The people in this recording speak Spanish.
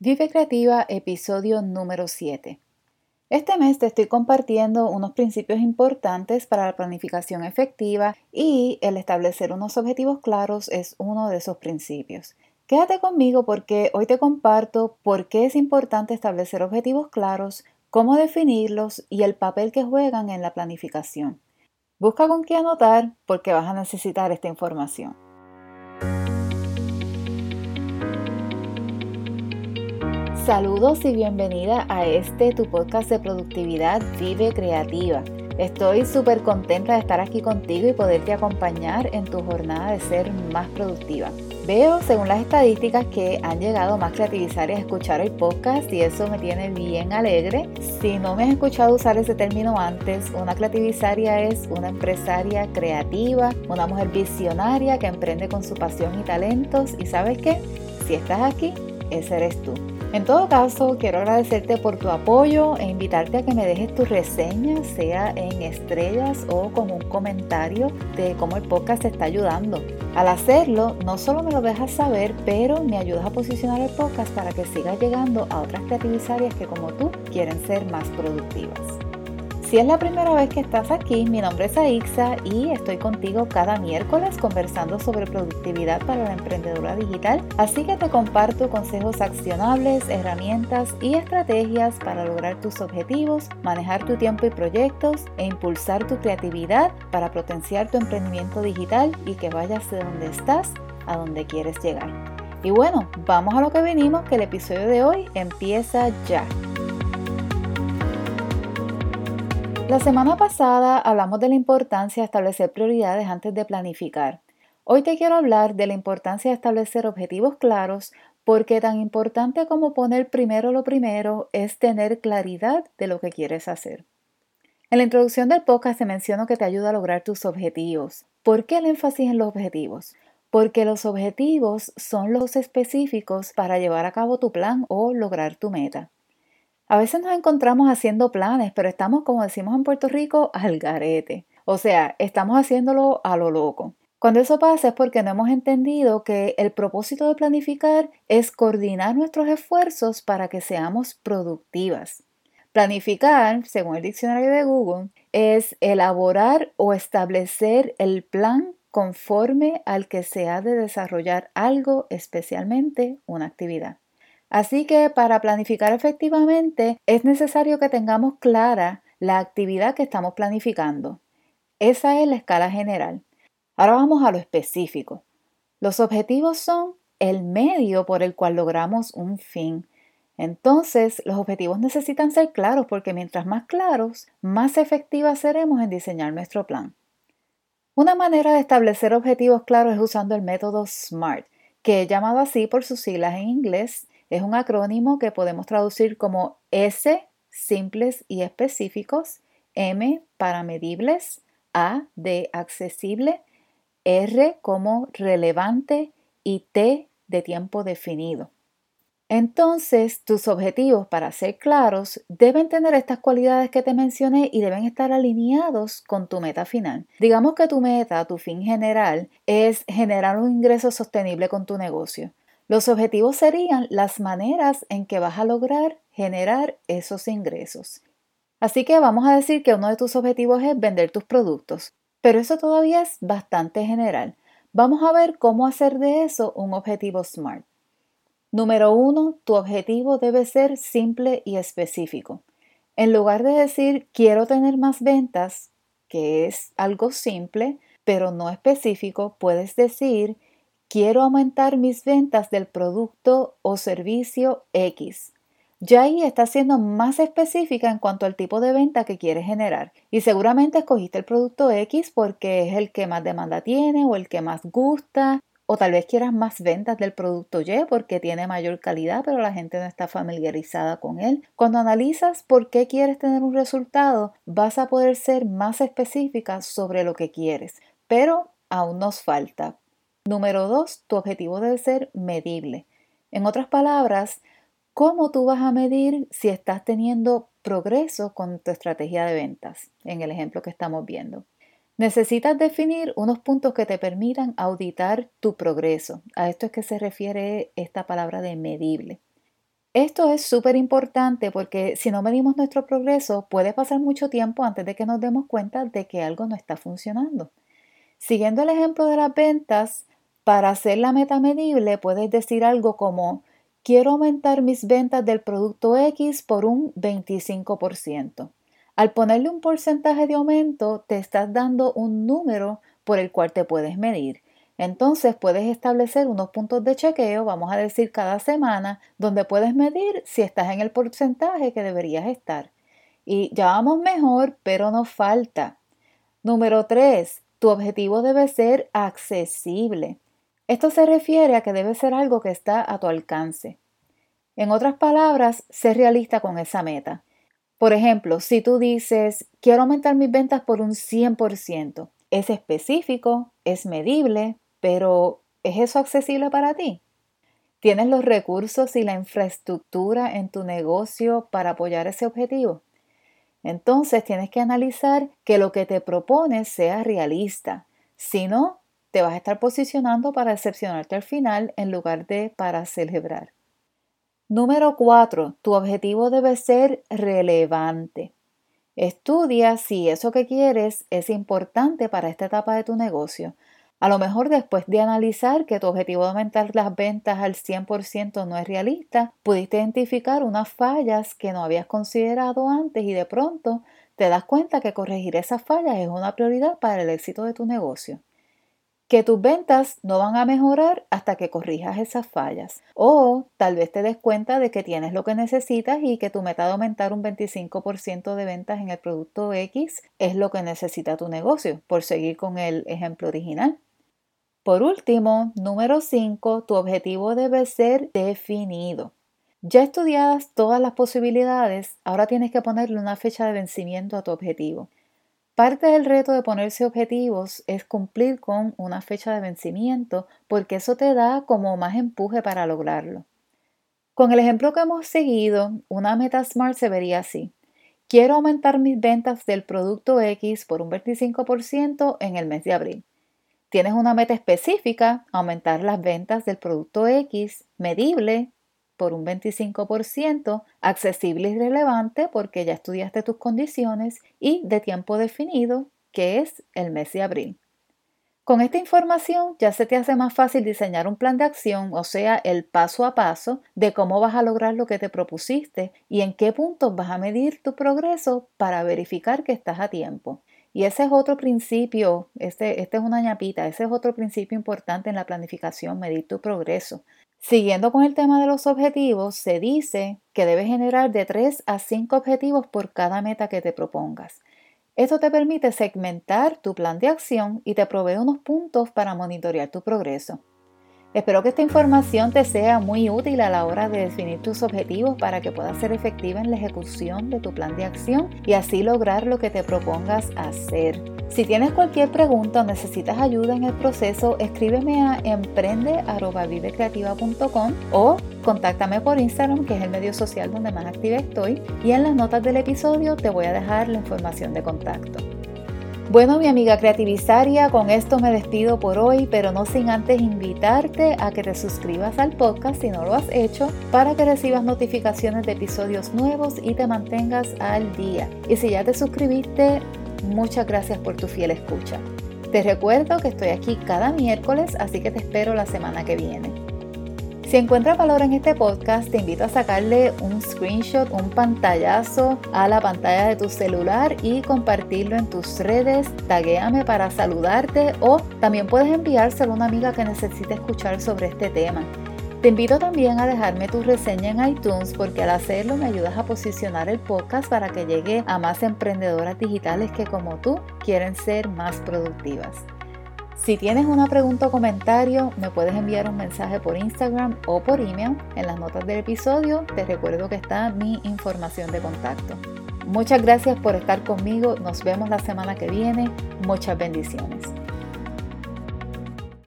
Vive Creativa, episodio número 7. Este mes te estoy compartiendo unos principios importantes para la planificación efectiva y el establecer unos objetivos claros es uno de esos principios. Quédate conmigo porque hoy te comparto por qué es importante establecer objetivos claros, cómo definirlos y el papel que juegan en la planificación. Busca con qué anotar porque vas a necesitar esta información. Saludos y bienvenida a este tu podcast de productividad Vive Creativa. Estoy súper contenta de estar aquí contigo y poderte acompañar en tu jornada de ser más productiva. Veo, según las estadísticas, que han llegado más creativizarias a escuchar el podcast y eso me tiene bien alegre. Si no me has escuchado usar ese término antes, una creativizaria es una empresaria creativa, una mujer visionaria que emprende con su pasión y talentos. ¿Y sabes qué? Si estás aquí, ese eres tú. En todo caso, quiero agradecerte por tu apoyo e invitarte a que me dejes tu reseña, sea en estrellas o con un comentario de cómo el podcast te está ayudando. Al hacerlo, no solo me lo dejas saber, pero me ayudas a posicionar el podcast para que siga llegando a otras creativizarias que como tú quieren ser más productivas. Si es la primera vez que estás aquí, mi nombre es Aixa y estoy contigo cada miércoles conversando sobre productividad para la emprendedora digital. Así que te comparto consejos accionables, herramientas y estrategias para lograr tus objetivos, manejar tu tiempo y proyectos e impulsar tu creatividad para potenciar tu emprendimiento digital y que vayas de donde estás a donde quieres llegar. Y bueno, vamos a lo que venimos, que el episodio de hoy empieza ya. La semana pasada hablamos de la importancia de establecer prioridades antes de planificar. Hoy te quiero hablar de la importancia de establecer objetivos claros porque tan importante como poner primero lo primero es tener claridad de lo que quieres hacer. En la introducción del podcast te menciono que te ayuda a lograr tus objetivos. ¿Por qué el énfasis en los objetivos? Porque los objetivos son los específicos para llevar a cabo tu plan o lograr tu meta. A veces nos encontramos haciendo planes, pero estamos, como decimos en Puerto Rico, al garete. O sea, estamos haciéndolo a lo loco. Cuando eso pasa es porque no hemos entendido que el propósito de planificar es coordinar nuestros esfuerzos para que seamos productivas. Planificar, según el diccionario de Google, es elaborar o establecer el plan conforme al que se ha de desarrollar algo, especialmente una actividad. Así que para planificar efectivamente es necesario que tengamos clara la actividad que estamos planificando. Esa es la escala general. Ahora vamos a lo específico. Los objetivos son el medio por el cual logramos un fin. Entonces, los objetivos necesitan ser claros porque mientras más claros, más efectivas seremos en diseñar nuestro plan. Una manera de establecer objetivos claros es usando el método SMART, que he llamado así por sus siglas en inglés es un acrónimo que podemos traducir como S, simples y específicos, M para medibles, A de accesible, R como relevante y T de tiempo definido. Entonces, tus objetivos, para ser claros, deben tener estas cualidades que te mencioné y deben estar alineados con tu meta final. Digamos que tu meta, tu fin general, es generar un ingreso sostenible con tu negocio. Los objetivos serían las maneras en que vas a lograr generar esos ingresos. Así que vamos a decir que uno de tus objetivos es vender tus productos, pero eso todavía es bastante general. Vamos a ver cómo hacer de eso un objetivo SMART. Número uno, tu objetivo debe ser simple y específico. En lugar de decir quiero tener más ventas, que es algo simple, pero no específico, puedes decir quiero aumentar mis ventas del producto o servicio X. Ya ahí está siendo más específica en cuanto al tipo de venta que quieres generar. Y seguramente escogiste el producto X porque es el que más demanda tiene o el que más gusta. O tal vez quieras más ventas del producto Y porque tiene mayor calidad, pero la gente no está familiarizada con él. Cuando analizas por qué quieres tener un resultado, vas a poder ser más específica sobre lo que quieres. Pero aún nos falta. Número dos, tu objetivo debe ser medible. En otras palabras, ¿cómo tú vas a medir si estás teniendo progreso con tu estrategia de ventas? En el ejemplo que estamos viendo. Necesitas definir unos puntos que te permitan auditar tu progreso. A esto es que se refiere esta palabra de medible. Esto es súper importante porque si no medimos nuestro progreso, puede pasar mucho tiempo antes de que nos demos cuenta de que algo no está funcionando. Siguiendo el ejemplo de las ventas, para hacer la meta medible puedes decir algo como quiero aumentar mis ventas del producto X por un 25%. Al ponerle un porcentaje de aumento, te estás dando un número por el cual te puedes medir. Entonces puedes establecer unos puntos de chequeo, vamos a decir cada semana, donde puedes medir si estás en el porcentaje que deberías estar. Y ya vamos mejor, pero nos falta. Número 3. Tu objetivo debe ser accesible. Esto se refiere a que debe ser algo que está a tu alcance. En otras palabras, sé realista con esa meta. Por ejemplo, si tú dices, quiero aumentar mis ventas por un 100%, es específico, es medible, pero ¿es eso accesible para ti? ¿Tienes los recursos y la infraestructura en tu negocio para apoyar ese objetivo? Entonces tienes que analizar que lo que te propones sea realista. Si no, te vas a estar posicionando para decepcionarte al final en lugar de para celebrar. Número 4. Tu objetivo debe ser relevante. Estudia si eso que quieres es importante para esta etapa de tu negocio. A lo mejor después de analizar que tu objetivo de aumentar las ventas al 100% no es realista, pudiste identificar unas fallas que no habías considerado antes y de pronto te das cuenta que corregir esas fallas es una prioridad para el éxito de tu negocio que tus ventas no van a mejorar hasta que corrijas esas fallas. O tal vez te des cuenta de que tienes lo que necesitas y que tu meta de aumentar un 25% de ventas en el producto X es lo que necesita tu negocio, por seguir con el ejemplo original. Por último, número 5, tu objetivo debe ser definido. Ya estudiadas todas las posibilidades, ahora tienes que ponerle una fecha de vencimiento a tu objetivo. Parte del reto de ponerse objetivos es cumplir con una fecha de vencimiento porque eso te da como más empuje para lograrlo. Con el ejemplo que hemos seguido, una meta SMART se vería así. Quiero aumentar mis ventas del producto X por un 25% en el mes de abril. Tienes una meta específica, aumentar las ventas del producto X, medible, por un 25%, accesible y relevante porque ya estudiaste tus condiciones y de tiempo definido, que es el mes de abril. Con esta información ya se te hace más fácil diseñar un plan de acción, o sea, el paso a paso de cómo vas a lograr lo que te propusiste y en qué puntos vas a medir tu progreso para verificar que estás a tiempo. Y ese es otro principio, este, este es una ñapita, ese es otro principio importante en la planificación, medir tu progreso. Siguiendo con el tema de los objetivos, se dice que debes generar de 3 a 5 objetivos por cada meta que te propongas. Esto te permite segmentar tu plan de acción y te provee unos puntos para monitorear tu progreso. Espero que esta información te sea muy útil a la hora de definir tus objetivos para que puedas ser efectiva en la ejecución de tu plan de acción y así lograr lo que te propongas hacer. Si tienes cualquier pregunta o necesitas ayuda en el proceso, escríbeme a emprende.vivecreativa.com o contáctame por Instagram, que es el medio social donde más activa estoy, y en las notas del episodio te voy a dejar la información de contacto. Bueno, mi amiga creativizaria, con esto me despido por hoy, pero no sin antes invitarte a que te suscribas al podcast si no lo has hecho, para que recibas notificaciones de episodios nuevos y te mantengas al día. Y si ya te suscribiste, muchas gracias por tu fiel escucha. Te recuerdo que estoy aquí cada miércoles, así que te espero la semana que viene. Si encuentras valor en este podcast, te invito a sacarle un screenshot, un pantallazo a la pantalla de tu celular y compartirlo en tus redes. Taguéame para saludarte o también puedes enviárselo a una amiga que necesite escuchar sobre este tema. Te invito también a dejarme tu reseña en iTunes porque al hacerlo me ayudas a posicionar el podcast para que llegue a más emprendedoras digitales que como tú quieren ser más productivas. Si tienes una pregunta o comentario, me puedes enviar un mensaje por Instagram o por email. En las notas del episodio te recuerdo que está mi información de contacto. Muchas gracias por estar conmigo. Nos vemos la semana que viene. Muchas bendiciones.